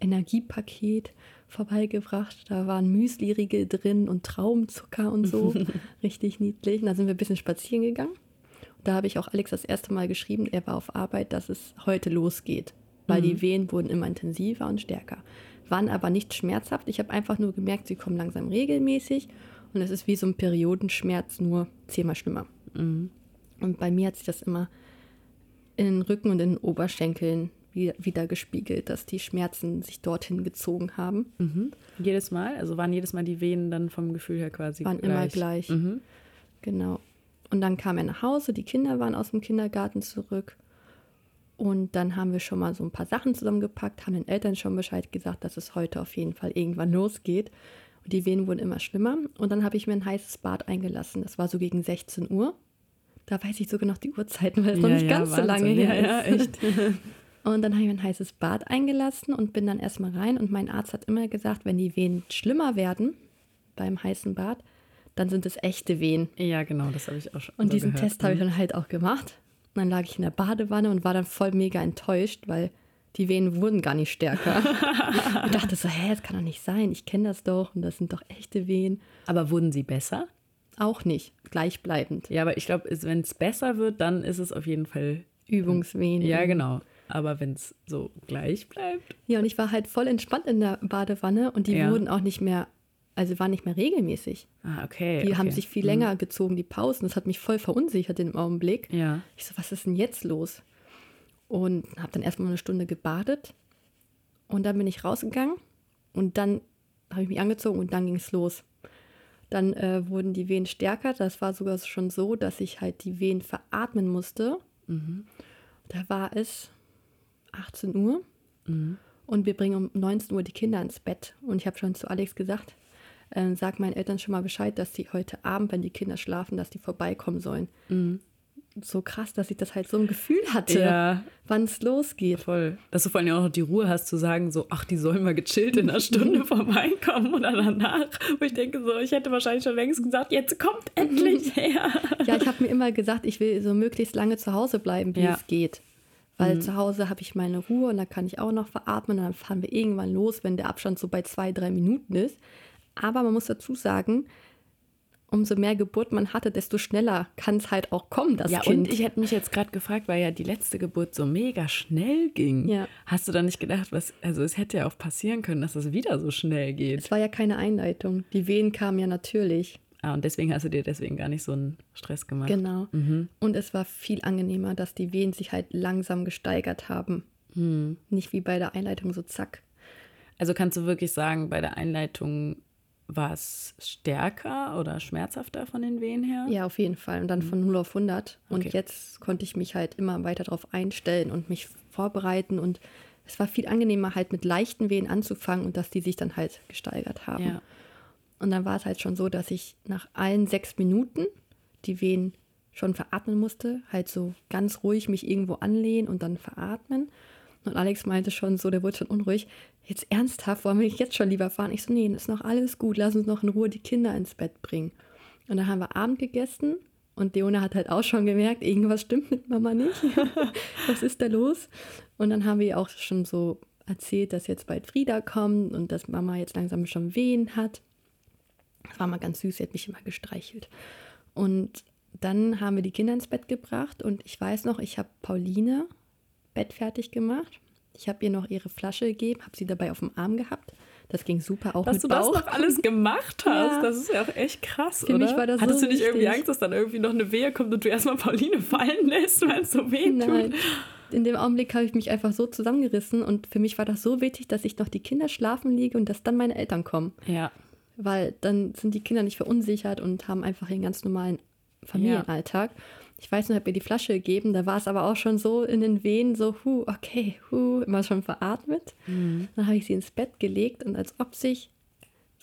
Energiepaket vorbeigebracht. Da waren Müsliriegel drin und Traumzucker und so. [LAUGHS] Richtig niedlich. Und da sind wir ein bisschen spazieren gegangen. Und da habe ich auch Alex das erste Mal geschrieben, er war auf Arbeit, dass es heute losgeht. Weil Mhm. die Wehen wurden immer intensiver und stärker. Waren aber nicht schmerzhaft. Ich habe einfach nur gemerkt, sie kommen langsam regelmäßig. Und es ist wie so ein Periodenschmerz, nur zehnmal schlimmer. Mhm. Und bei mir hat sich das immer in den Rücken und in den Oberschenkeln wieder, wieder gespiegelt, dass die Schmerzen sich dorthin gezogen haben. Mhm. Jedes Mal? Also waren jedes Mal die Venen dann vom Gefühl her quasi Waren gleich? immer gleich. Mhm. Genau. Und dann kam er nach Hause, die Kinder waren aus dem Kindergarten zurück. Und dann haben wir schon mal so ein paar Sachen zusammengepackt, haben den Eltern schon Bescheid gesagt, dass es heute auf jeden Fall irgendwann losgeht. Und die Wehen wurden immer schlimmer. Und dann habe ich mir ein heißes Bad eingelassen. Das war so gegen 16 Uhr. Da weiß ich sogar noch die Uhrzeiten, weil es noch Ja, nicht ja, ganz so Wahnsinn. lange Ja, her ja, ist. [LAUGHS] Und dann habe ich mir ein heißes Bad eingelassen und bin dann erstmal rein. Und mein Arzt hat immer gesagt, wenn die Wehen schlimmer werden beim heißen Bad, dann sind es echte Wehen. Ja, genau, das habe ich auch schon Und so diesen gehört. Test habe ich dann halt auch gemacht. Und dann lag ich in der Badewanne und war dann voll mega enttäuscht, weil die Venen wurden gar nicht stärker. [LAUGHS] und dachte so, hä, das kann doch nicht sein. Ich kenne das doch und das sind doch echte Wehen. Aber wurden sie besser? Auch nicht, gleichbleibend. Ja, aber ich glaube, wenn es besser wird, dann ist es auf jeden Fall. Übungswehen. Ja, genau. Aber wenn es so gleich bleibt. Ja, und ich war halt voll entspannt in der Badewanne und die Ja. wurden auch nicht mehr, also waren nicht mehr regelmäßig. Ah, okay. Die okay. haben sich viel länger gezogen, die Pausen. Das hat mich voll verunsichert in dem Augenblick. Ja. Ich so, was ist denn jetzt los? Und habe dann erstmal eine Stunde gebadet. Und dann bin ich rausgegangen. Und dann habe ich mich angezogen und dann ging es los. Dann äh, wurden die Wehen stärker. Das war sogar schon so, dass ich halt die Wehen veratmen musste. Da war es 18 Uhr. Und wir bringen um 19 Uhr die Kinder ins Bett. Und ich habe schon zu Alex gesagt, äh, sag meinen Eltern schon mal Bescheid, dass die heute Abend, wenn die Kinder schlafen, dass die vorbeikommen sollen. So krass, dass ich das halt so ein Gefühl hatte, Ja. wann es losgeht. Voll. Dass du vor allem auch noch die Ruhe hast zu sagen, so, ach, die sollen mal gechillt in einer Stunde [LAUGHS] vorbeikommen oder danach. Wo ich denke, so, ich hätte wahrscheinlich schon längst gesagt, jetzt kommt endlich [LAUGHS] her. Ja, ich habe mir immer gesagt, ich will so möglichst lange zu Hause bleiben, wie Ja. es geht. Weil zu Hause habe ich meine Ruhe und da kann ich auch noch veratmen und dann fahren wir irgendwann los, wenn der Abstand so bei zwei, drei Minuten ist. Aber man muss dazu sagen, umso mehr Geburt man hatte, desto schneller kann es halt auch kommen, das Ja, Kind. und ich hätte mich jetzt gerade gefragt, weil ja die letzte Geburt so mega schnell ging. Ja. Hast du da nicht gedacht, was, also es hätte ja auch passieren können, dass es wieder so schnell geht. es war ja keine Einleitung. Die Wehen kamen ja natürlich. Ah, und deswegen hast du dir deswegen gar nicht so einen Stress gemacht. Genau. Mhm. Und es war viel angenehmer, dass die Wehen sich halt langsam gesteigert haben. Hm. Nicht wie bei der Einleitung so zack. Also kannst du wirklich sagen, bei der Einleitung war es stärker oder schmerzhafter von den Wehen her? Ja, auf jeden Fall. Und dann von 0 auf 100. Und Okay. jetzt konnte ich mich halt immer weiter darauf einstellen und mich vorbereiten. Und es war viel angenehmer, halt mit leichten Wehen anzufangen und dass die sich dann halt gesteigert haben. Ja. Und dann war es halt schon so, dass ich nach allen sechs Minuten die Wehen schon veratmen musste. Halt so ganz ruhig mich irgendwo anlehnen und dann veratmen. Und Alex meinte schon so, der wurde schon unruhig. Jetzt ernsthaft, wollen wir nicht jetzt schon lieber fahren? Ich so, nee, ist noch alles gut. Lass uns noch in Ruhe die Kinder ins Bett bringen. Und dann haben wir Abend gegessen. Und Leona hat halt auch schon gemerkt, irgendwas stimmt mit Mama nicht. [LAUGHS] Was ist da los? Und dann haben wir ihr auch schon so erzählt, dass jetzt bald Frieda kommt und dass Mama jetzt langsam schon Wehen hat. Das war mal ganz süß, sie hat mich immer gestreichelt. Und dann haben wir die Kinder ins Bett gebracht und ich weiß noch, ich habe Pauline Bett fertig gemacht. Ich habe ihr noch ihre Flasche gegeben, habe sie dabei auf dem Arm gehabt. Das ging super, auch Dass mit du Bauch. das noch alles gemacht [LAUGHS] hast, Ja. das ist ja auch echt krass, Für oder? mich war das Hattest so du nicht irgendwie wichtig. Angst, dass dann irgendwie noch eine Wehe kommt und du erstmal Pauline fallen lässt, weil es so weh Nein. tut? In dem Augenblick habe ich mich einfach so zusammengerissen und für mich war das so wichtig, dass ich noch die Kinder schlafen liege und dass dann meine Eltern kommen. Ja. Weil dann sind die Kinder nicht verunsichert und haben einfach ihren ganz normalen Familienalltag. Ich weiß noch, ich habe ihr die Flasche gegeben, da war es aber auch schon so in den Wehen, so, hu, okay, hu, immer schon veratmet. Dann habe ich sie ins Bett gelegt und als ob sich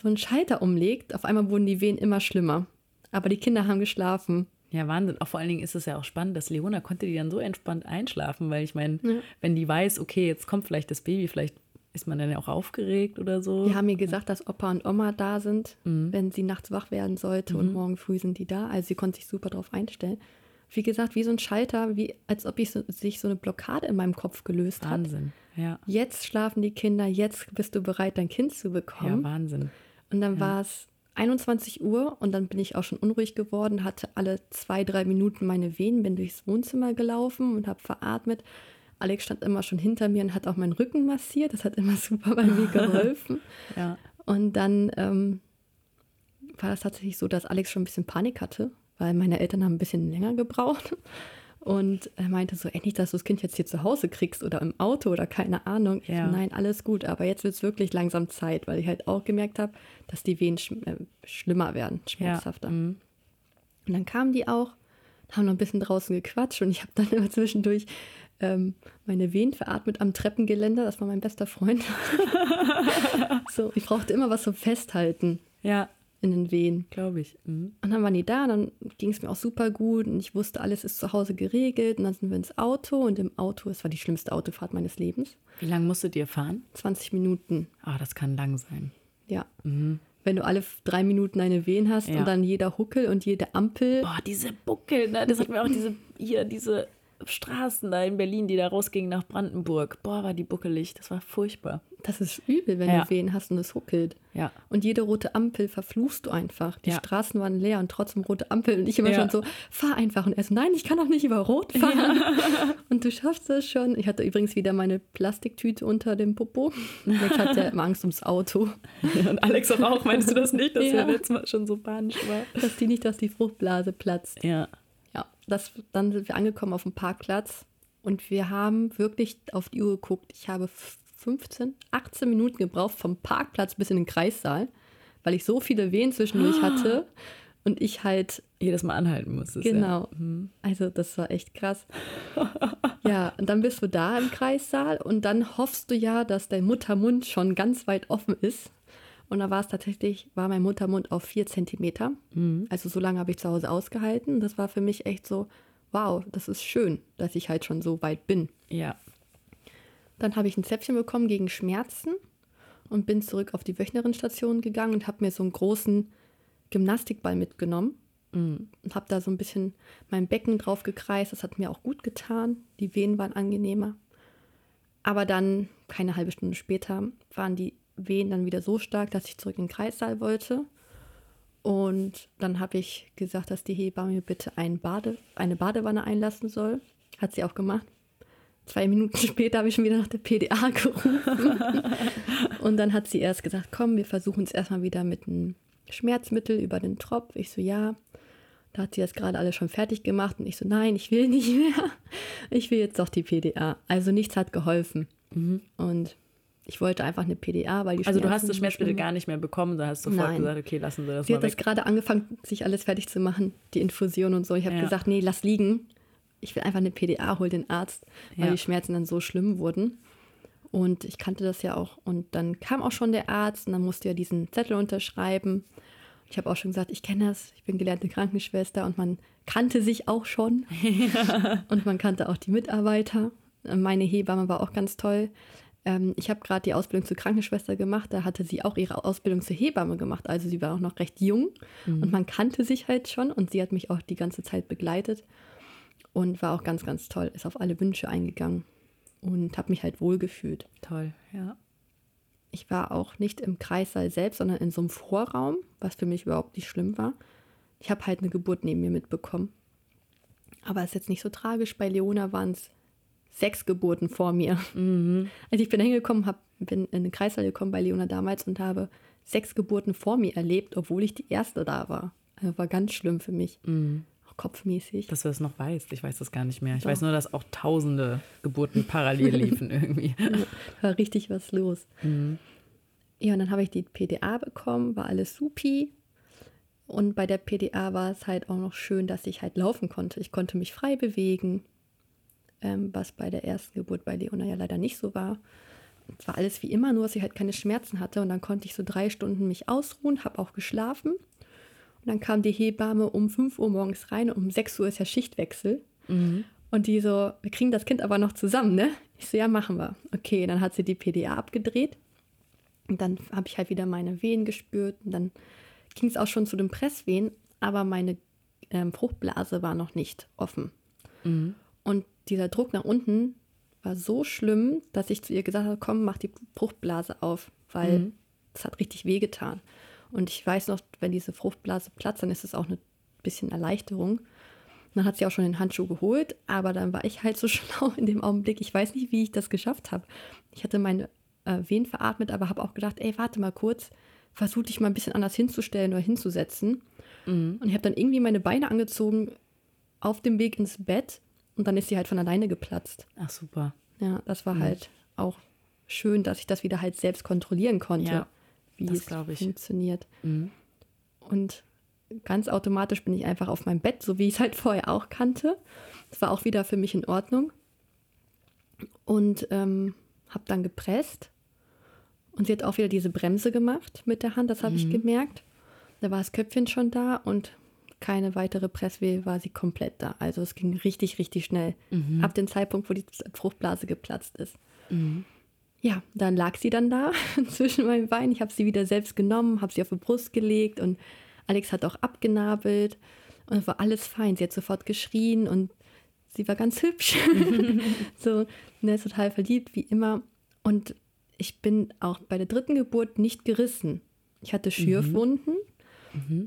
so ein Schalter umlegt, auf einmal wurden die Wehen immer schlimmer. Aber die Kinder haben geschlafen. Ja, Wahnsinn. Auch vor allen Dingen ist es ja auch spannend, dass Leona konnte die dann so entspannt einschlafen, weil ich meine, Ja. wenn die weiß, okay, jetzt kommt vielleicht das Baby, vielleicht ist man dann ja auch aufgeregt oder so. Die haben mir gesagt, dass Opa und Oma da sind, Mhm. wenn sie nachts wach werden sollte und morgen früh sind die da. Also sie konnte sich super darauf einstellen. Wie gesagt, wie so ein Schalter, wie als ob ich so, sich so eine Blockade in meinem Kopf gelöst hat. Wahnsinn. Ja. Jetzt schlafen die Kinder, jetzt bist du bereit, dein Kind zu Ja, bekommen. Wahnsinn. und dann war es 21 Uhr und dann bin ich auch schon unruhig geworden, hatte alle zwei, drei Minuten meine Venen, bin durchs Wohnzimmer gelaufen und habe veratmet. Alex stand immer schon hinter mir und hat auch meinen Rücken massiert. Das hat immer [LAUGHS] super bei mir geholfen. [LAUGHS] Ja. Und dann ähm, war es tatsächlich so, dass Alex schon ein bisschen Panik hatte, weil meine Eltern haben ein bisschen länger gebraucht. Und er meinte so, ey, nicht, dass du das Kind jetzt hier zu Hause kriegst oder im Auto oder keine Ahnung. Ja. so, nein, alles gut, aber jetzt wird es wirklich langsam Zeit, weil ich halt auch gemerkt habe, dass die Wehen schm äh, schlimmer werden, schmerzhafter. Mhm. Und dann kamen die auch, haben noch ein bisschen draußen gequatscht und ich habe dann [LAUGHS] immer zwischendurch ähm, meine Wehen veratmet am Treppengeländer. Das war mein bester Freund. [LAUGHS] so, ich brauchte immer was zum Festhalten Ja, in den Wehen. glaube ich. Mhm. Und dann waren die da, dann ging es mir auch super gut und ich wusste, alles ist zu Hause geregelt. Und dann sind wir ins Auto und im Auto, es war die schlimmste Autofahrt meines Lebens. Wie lange musstet ihr fahren? 20 Minuten, Ah, das kann lang sein. ja. Wenn du alle drei Minuten eine Wehen hast Ja. und dann jeder Huckel und jede Ampel. Boah, diese Buckel, ne? das hatten wir auch diese, hier, diese Straßen da in Berlin, die da rausgingen nach Brandenburg. Boah, war die buckelig, das war furchtbar. Das ist übel, wenn Ja. du Wehen hast und es huckelt. Ja. Und jede rote Ampel verfluchst du einfach. Die Ja. Straßen waren leer und trotzdem rote Ampel. Und ich immer Ja. schon so, fahr einfach. Und er so, nein, ich kann doch nicht über Rot fahren. [LAUGHS] Und du schaffst es schon. Ich hatte übrigens wieder meine Plastiktüte unter dem Popo. Ich hatte immer Angst ums Auto, [LAUGHS] Und Alex auch, auch meinst du das nicht, dass Ja. er letztes Mal schon so panisch war? dass die nicht, dass die Fruchtblase platzt. Ja. Ja, das, dann sind wir angekommen auf dem Parkplatz. Und wir haben wirklich auf die Uhr geguckt. Ich habe 15, 18 Minuten gebraucht vom Parkplatz bis in den Kreissaal, weil ich so viele Wehen zwischendurch hatte. Und ich halt Jedes Mal anhalten musstest. Genau. Ja. Mhm. Also das war echt krass. ja, und dann bist du da im Kreissaal und dann hoffst du ja, dass dein Muttermund schon ganz weit offen ist. Und da war es tatsächlich, war mein Muttermund auf vier Zentimeter. Also so lange habe ich zu Hause ausgehalten. Das war für mich echt so, wow, das ist schön, dass ich halt schon so weit bin. Ja. Dann habe ich ein Zäpfchen bekommen gegen Schmerzen und bin zurück auf die Wöchnerinstation gegangen und habe mir so einen großen Gymnastikball mitgenommen und habe da so ein bisschen mein Becken drauf gekreist. Das hat mir auch gut getan. Die Wehen waren angenehmer. Aber dann, keine halbe Stunde später, waren die Wehen dann wieder so stark, dass ich zurück in den Kreissaal wollte. Und dann habe ich gesagt, dass die Hebamme mir bitte ein Bade, eine Badewanne einlassen soll. Hat sie auch gemacht. Zwei Minuten [LAUGHS] später habe ich schon wieder nach der PDA [LAUGHS] gerufen. Und dann hat sie erst gesagt, komm, wir versuchen es erstmal wieder mit einem Schmerzmittel über den Tropf. Ich so, ja. Da hat sie das gerade alles schon fertig gemacht und ich so, nein, ich will nicht mehr. Ich will jetzt doch die PDA. Also nichts hat geholfen. Und ich wollte einfach eine PDA, weil die Mhm. Also du hast das Schmerzmittel gar nicht mehr bekommen, da hast du sofort Nein. gesagt, okay, lassen Sie das Sie mal hat das weg. gerade angefangen, sich alles fertig zu machen, die Infusion und so. Ich habe Ja. gesagt, nee, lass liegen. Ich will einfach eine PDA, hol den Arzt, weil Ja. die Schmerzen dann so schlimm wurden. Und ich kannte das ja auch. Und dann kam auch schon der Arzt und dann musste er diesen Zettel unterschreiben. Ich habe auch schon gesagt, ich kenne das, ich bin gelernte Krankenschwester und man kannte sich auch schon. [LAUGHS] [LAUGHS] Und man kannte auch die Mitarbeiter. Meine Hebamme war auch ganz toll. Ähm, ich habe gerade die Ausbildung zur Krankenschwester gemacht. Da hatte sie auch ihre Ausbildung zur Hebamme gemacht. Also sie war auch noch recht jung und man kannte sich halt schon. Und sie hat mich auch die ganze Zeit begleitet und war auch ganz, ganz toll. Ist auf alle Wünsche eingegangen und habe mich halt wohlgefühlt. Toll, ja. Ich war auch nicht im Kreissaal selbst, sondern in so einem Vorraum, was für mich überhaupt nicht schlimm war. Ich habe halt eine Geburt neben mir mitbekommen. Aber ist jetzt nicht so tragisch. Bei Leona waren es sechs Geburten vor mir. Also ich bin hingekommen, hab, bin in den Kreissaal gekommen bei Leona damals und habe sechs Geburten vor mir erlebt, obwohl ich die erste da war. Also war ganz schlimm für mich. Auch kopfmäßig. Dass du das noch weißt, ich weiß das gar nicht mehr. Ich Doch. weiß nur, dass auch tausende Geburten parallel liefen [LAUGHS] irgendwie. war richtig was los. Ja, und dann habe ich die PDA bekommen, war alles supi. Und bei der PDA war es halt auch noch schön, dass ich halt laufen konnte. Ich konnte mich frei bewegen, ähm, was bei der ersten Geburt bei Leona ja leider nicht so war. Es war alles wie immer, nur dass ich halt keine Schmerzen hatte. Und dann konnte ich so drei Stunden mich ausruhen, habe auch geschlafen. Dann kam die Hebamme um 5 Uhr morgens rein um 6 Uhr ist ja Schichtwechsel. Und die so, wir kriegen das Kind aber noch zusammen, ne? Ich so, ja, machen wir. Okay, dann hat sie die PDA abgedreht. Und dann habe ich halt wieder meine Wehen gespürt. Und dann ging es auch schon zu den Presswehen. Aber meine ähm, Fruchtblase war noch nicht offen. Und dieser Druck nach unten war so schlimm, dass ich zu ihr gesagt habe, komm, mach die Fruchtblase auf, weil es hat richtig wehgetan. Und ich weiß noch, wenn diese Fruchtblase platzt, dann ist es auch eine bisschen Erleichterung. Dann hat sie auch schon den Handschuh geholt, aber dann war ich halt so [LAUGHS] schlau in dem Augenblick. Ich weiß nicht, wie ich das geschafft habe. Ich hatte meine äh, Wehen veratmet, aber habe auch gedacht, ey, warte mal kurz, versuch dich mal ein bisschen anders hinzustellen oder hinzusetzen. Und ich habe dann irgendwie meine Beine angezogen auf dem Weg ins Bett und dann ist sie halt von alleine geplatzt. Ach, super. Ja, das war halt auch schön, dass ich das wieder halt selbst kontrollieren konnte, Ja, wie das es funktioniert. Und ganz automatisch bin ich einfach auf meinem Bett, so wie ich es halt vorher auch kannte. Das war auch wieder für mich in Ordnung. Und ähm, habe dann gepresst. Und sie hat auch wieder diese Bremse gemacht mit der Hand, das habe ich gemerkt. Da war das Köpfchen schon da und keine weitere Presswehe war sie komplett da. Also es ging richtig, richtig schnell. Ab dem Zeitpunkt, wo die Fruchtblase geplatzt ist. Ja, dann lag sie dann da [LAUGHS] zwischen meinen Beinen. Ich habe sie wieder selbst genommen, habe sie auf die Brust gelegt und Alex hat auch abgenabelt und es war alles fein. Sie hat sofort geschrien und sie war ganz hübsch. [LAUGHS] so, ne, ist total verliebt, wie immer. Und ich bin auch bei der dritten Geburt nicht gerissen. Ich hatte Schürfwunden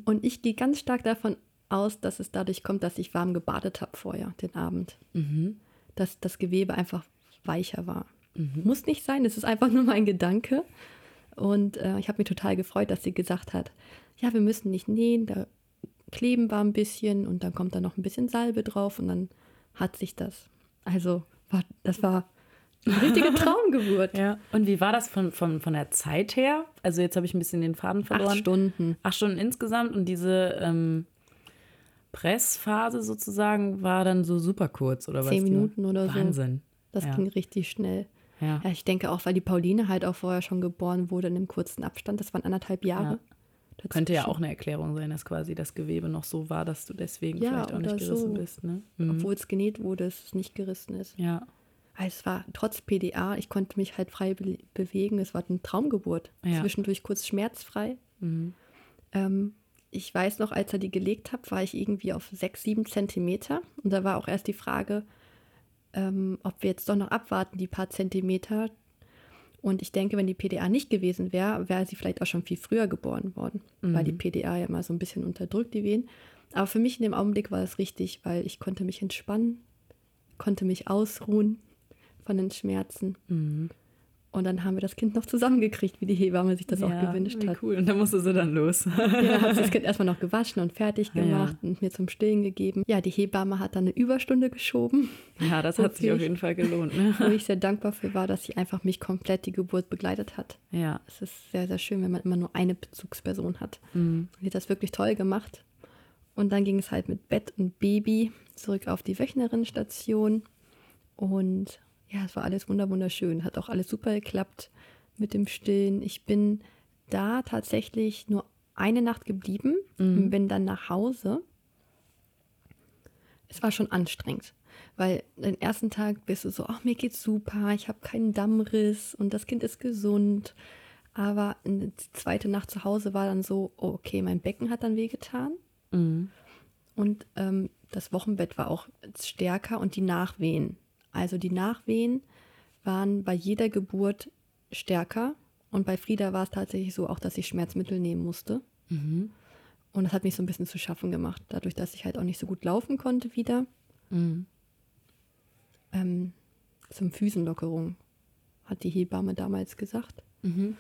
und ich gehe ganz stark davon aus, dass es dadurch kommt, dass ich warm gebadet habe vorher, den Abend. Dass das Gewebe einfach weicher war. Muss nicht sein, es ist einfach nur mein Gedanke. Und äh, ich habe mich total gefreut, dass sie gesagt hat, ja, wir müssen nicht nähen, da kleben wir ein bisschen und dann kommt da noch ein bisschen Salbe drauf und dann hat sich das. Also, war, das war eine richtige [LAUGHS] Traumgeburt. Ja. Und wie war das von, von, von der Zeit her? Also jetzt habe ich ein bisschen den Faden verloren. Acht Stunden. Acht Stunden insgesamt und diese ähm, Pressphase sozusagen war dann so super kurz oder was? Zehn Minuten oder so. Wahnsinn. Das ja. ging richtig schnell. Ja. Ja, ich denke auch, weil die Pauline halt auch vorher schon geboren wurde in einem kurzen Abstand. Das waren anderthalb Jahre. Ja. Könnte ja auch eine Erklärung sein, dass quasi das Gewebe noch so war, dass du deswegen Ja, vielleicht auch nicht gerissen so. bist. Ne? Mhm. Obwohl es genäht wurde, dass es nicht gerissen ist. Ja. Also es war trotz PDA, ich konnte mich halt frei be bewegen. Es war eine Traumgeburt. Zwischendurch kurz schmerzfrei. Mhm. Ähm, ich weiß noch, als er die gelegt hat, war ich irgendwie auf sechs, sieben Zentimeter. Und da war auch erst die Frage, ähm, ob wir jetzt doch noch abwarten, die paar Zentimeter. Und ich denke, wenn die PDA nicht gewesen wäre, wäre sie vielleicht auch schon viel früher geboren worden, weil die PDA ja immer so ein bisschen unterdrückt, die Wehen. Aber für mich in dem Augenblick war es richtig, weil ich konnte mich entspannen, konnte mich ausruhen von den Schmerzen. Mhm. Und dann haben wir das Kind noch zusammengekriegt, wie die Hebamme sich das auch gewünscht hat. cool. Und dann musste sie dann los. Ja, hat sie [LAUGHS] das Kind erstmal noch gewaschen und fertig Ja, ja. gemacht und mir zum Stillen gegeben. Ja, die Hebamme hat dann eine Überstunde geschoben, ja, das hat sich auf jeden Fall gelohnt. Ne? wo ich sehr dankbar für war, dass sie einfach mich komplett die Geburt begleitet hat. Ja. Es ist sehr, sehr schön, wenn man immer nur eine Bezugsperson hat. Mhm. Sie hat das wirklich toll gemacht. Und dann ging es halt mit Bett und Baby zurück auf die Wöchnerinnenstation. Und ja, es war alles wunder wunderschön. Hat auch alles super geklappt mit dem Stillen. Ich bin da tatsächlich nur eine Nacht geblieben und bin dann nach Hause. Es war schon anstrengend, weil den ersten Tag bist du so, ach, mir geht's super, ich habe keinen Dammriss und das Kind ist gesund. Aber die zweite Nacht zu Hause war dann so, oh, okay, mein Becken hat dann wehgetan. Mhm. Und ähm, das Wochenbett war auch stärker und die Nachwehen. Also die Nachwehen waren bei jeder Geburt stärker. Und bei Frieda war es tatsächlich so auch, dass ich Schmerzmittel nehmen musste. Und das hat mich so ein bisschen zu schaffen gemacht, dadurch, dass ich halt auch nicht so gut laufen konnte wieder. Mhm. Ähm, zum Füßenlockerung, hat die Hebamme damals gesagt. Mhm.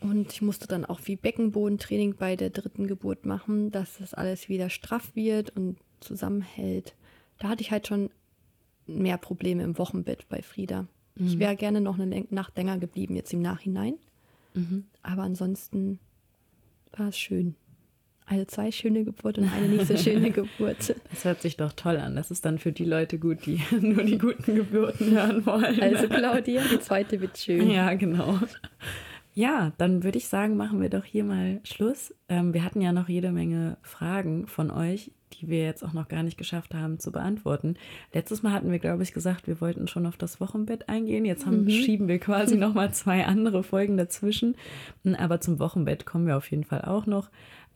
Und ich musste dann auch wie Beckenbodentraining bei der dritten Geburt machen, dass das alles wieder straff wird und zusammenhält. Da hatte ich halt schon mehr Probleme im Wochenbett bei Frieda. Ich wäre gerne noch eine Nacht länger geblieben, jetzt im Nachhinein. Aber ansonsten war es schön. Also zwei schöne Geburt und eine nicht so schöne [LAUGHS] Geburt. Das hört sich doch toll an. Das ist dann für die Leute gut, die [LAUGHS] nur die guten Geburten hören wollen. Also Claudia, die zweite wird schön. Ja, genau. Ja, dann würde ich sagen, machen wir doch hier mal Schluss. Ähm, wir hatten ja noch jede Menge Fragen von euch, die wir jetzt auch noch gar nicht geschafft haben zu beantworten. Letztes Mal hatten wir, glaube ich, gesagt, wir wollten schon auf das Wochenbett eingehen. Jetzt haben, schieben wir quasi noch mal zwei andere Folgen dazwischen. Aber zum Wochenbett kommen wir auf jeden Fall auch noch.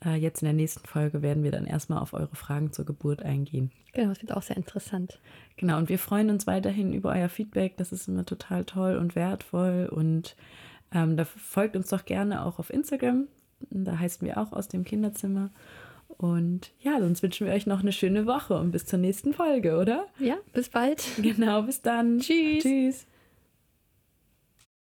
äh, jetzt in der nächsten Folge werden wir dann erstmal auf eure Fragen zur Geburt eingehen. Genau, das wird auch sehr interessant. Genau, und wir freuen uns weiterhin über euer Feedback. Das ist immer total toll und wertvoll. Und ähm, da folgt uns doch gerne auch auf Instagram. Da heißen wir auch aus dem Kinderzimmer. Und ja, sonst wünschen wir euch noch eine schöne Woche und bis zur nächsten Folge, oder? Ja, bis bald. Genau, bis dann. Tschüss. Tschüss.